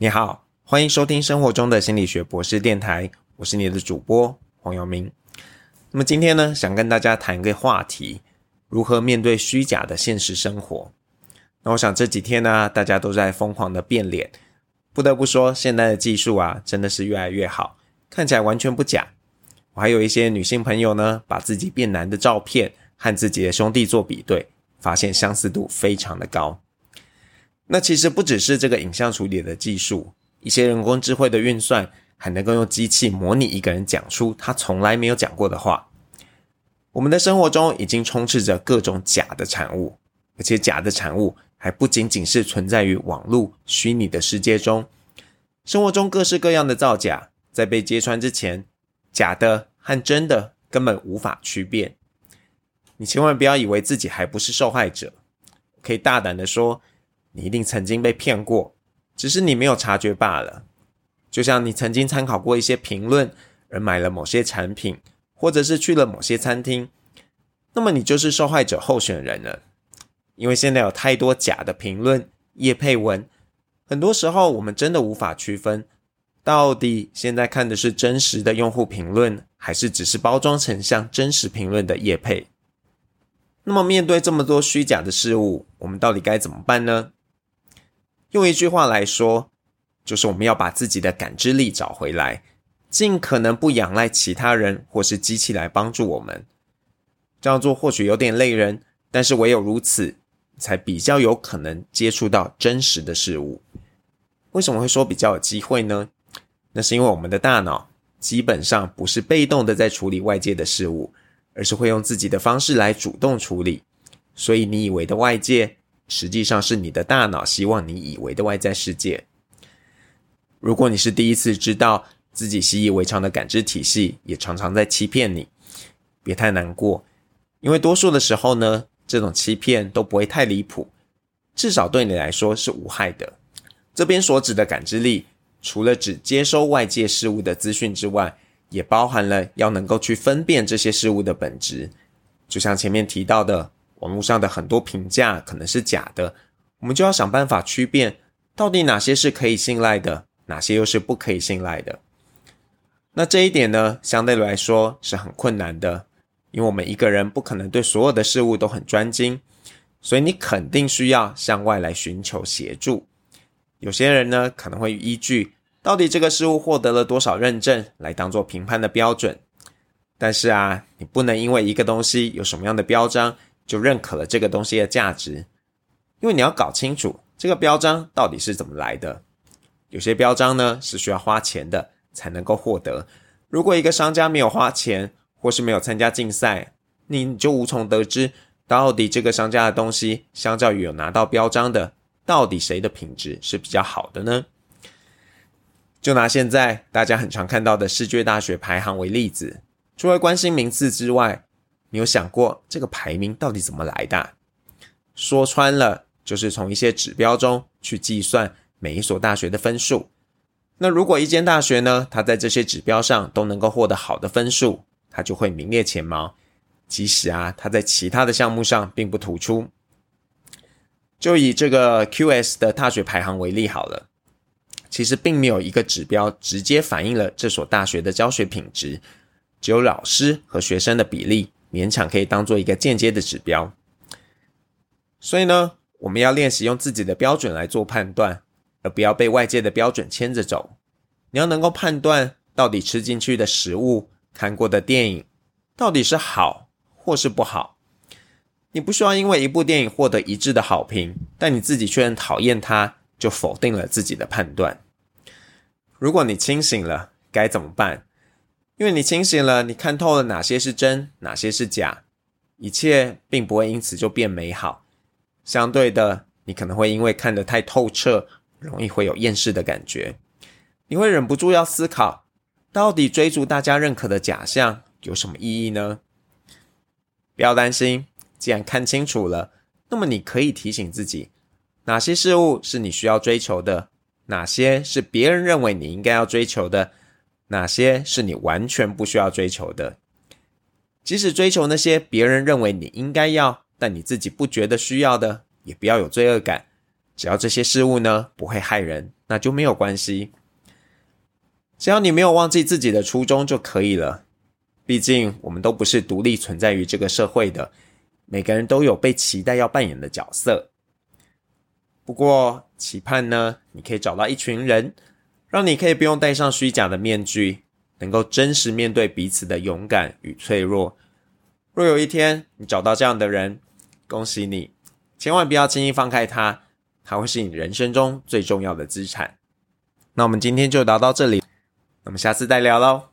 你好，欢迎收听生活中的心理学博士电台，我是你的主播黄耀明。那么今天呢，想跟大家谈一个话题：如何面对虚假的现实生活。那我想这几天呢，大家都在疯狂的变脸，不得不说，现在的技术啊，真的是越来越好，看起来完全不假。我还有一些女性朋友呢，把自己变男的照片和自己的兄弟做比对，发现相似度非常的高。那其实不只是这个影像处理的技术，一些人工智慧的运算还能够用机器模拟一个人讲出他从来没有讲过的话。我们的生活中已经充斥着各种假的产物，而且假的产物还不仅仅是存在于网络虚拟的世界中，生活中各式各样的造假，在被揭穿之前。假的和真的根本无法区辨，你千万不要以为自己还不是受害者，可以大胆的说，你一定曾经被骗过，只是你没有察觉罢了。就像你曾经参考过一些评论而买了某些产品，或者是去了某些餐厅，那么你就是受害者候选人了。因为现在有太多假的评论、叶配文，很多时候我们真的无法区分。到底现在看的是真实的用户评论，还是只是包装成像真实评论的叶配？那么面对这么多虚假的事物，我们到底该怎么办呢？用一句话来说，就是我们要把自己的感知力找回来，尽可能不仰赖其他人或是机器来帮助我们。这样做或许有点累人，但是唯有如此，才比较有可能接触到真实的事物。为什么会说比较有机会呢？那是因为我们的大脑基本上不是被动的在处理外界的事物，而是会用自己的方式来主动处理。所以你以为的外界，实际上是你的大脑希望你以为的外在世界。如果你是第一次知道自己习以为常的感知体系也常常在欺骗你，别太难过，因为多数的时候呢，这种欺骗都不会太离谱，至少对你来说是无害的。这边所指的感知力。除了只接收外界事物的资讯之外，也包含了要能够去分辨这些事物的本质。就像前面提到的，网络上的很多评价可能是假的，我们就要想办法区辨到底哪些是可以信赖的，哪些又是不可以信赖的。那这一点呢，相对来说是很困难的，因为我们一个人不可能对所有的事物都很专精，所以你肯定需要向外来寻求协助。有些人呢可能会依据到底这个事物获得了多少认证来当做评判的标准，但是啊，你不能因为一个东西有什么样的标章就认可了这个东西的价值，因为你要搞清楚这个标章到底是怎么来的。有些标章呢是需要花钱的才能够获得，如果一个商家没有花钱或是没有参加竞赛，你就无从得知到底这个商家的东西相较于有拿到标章的。到底谁的品质是比较好的呢？就拿现在大家很常看到的世界大学排行为例子，除了关心名次之外，你有想过这个排名到底怎么来的？说穿了，就是从一些指标中去计算每一所大学的分数。那如果一间大学呢，它在这些指标上都能够获得好的分数，它就会名列前茅。即使啊，它在其他的项目上并不突出。就以这个 QS 的大学排行为例好了，其实并没有一个指标直接反映了这所大学的教学品质，只有老师和学生的比例勉强可以当做一个间接的指标。所以呢，我们要练习用自己的标准来做判断，而不要被外界的标准牵着走。你要能够判断到底吃进去的食物、看过的电影到底是好或是不好。你不需要因为一部电影获得一致的好评，但你自己却很讨厌它，就否定了自己的判断。如果你清醒了，该怎么办？因为你清醒了，你看透了哪些是真，哪些是假，一切并不会因此就变美好。相对的，你可能会因为看得太透彻，容易会有厌世的感觉。你会忍不住要思考，到底追逐大家认可的假象有什么意义呢？不要担心。既然看清楚了，那么你可以提醒自己，哪些事物是你需要追求的，哪些是别人认为你应该要追求的，哪些是你完全不需要追求的。即使追求那些别人认为你应该要，但你自己不觉得需要的，也不要有罪恶感。只要这些事物呢不会害人，那就没有关系。只要你没有忘记自己的初衷就可以了。毕竟我们都不是独立存在于这个社会的，每个人都有被期待要扮演的角色。不过，期盼呢，你可以找到一群人，让你可以不用戴上虚假的面具，能够真实面对彼此的勇敢与脆弱。若有一天你找到这样的人，恭喜你，千万不要轻易放开他，他会是你人生中最重要的资产。那我们今天就聊到这里，我们下次再聊喽。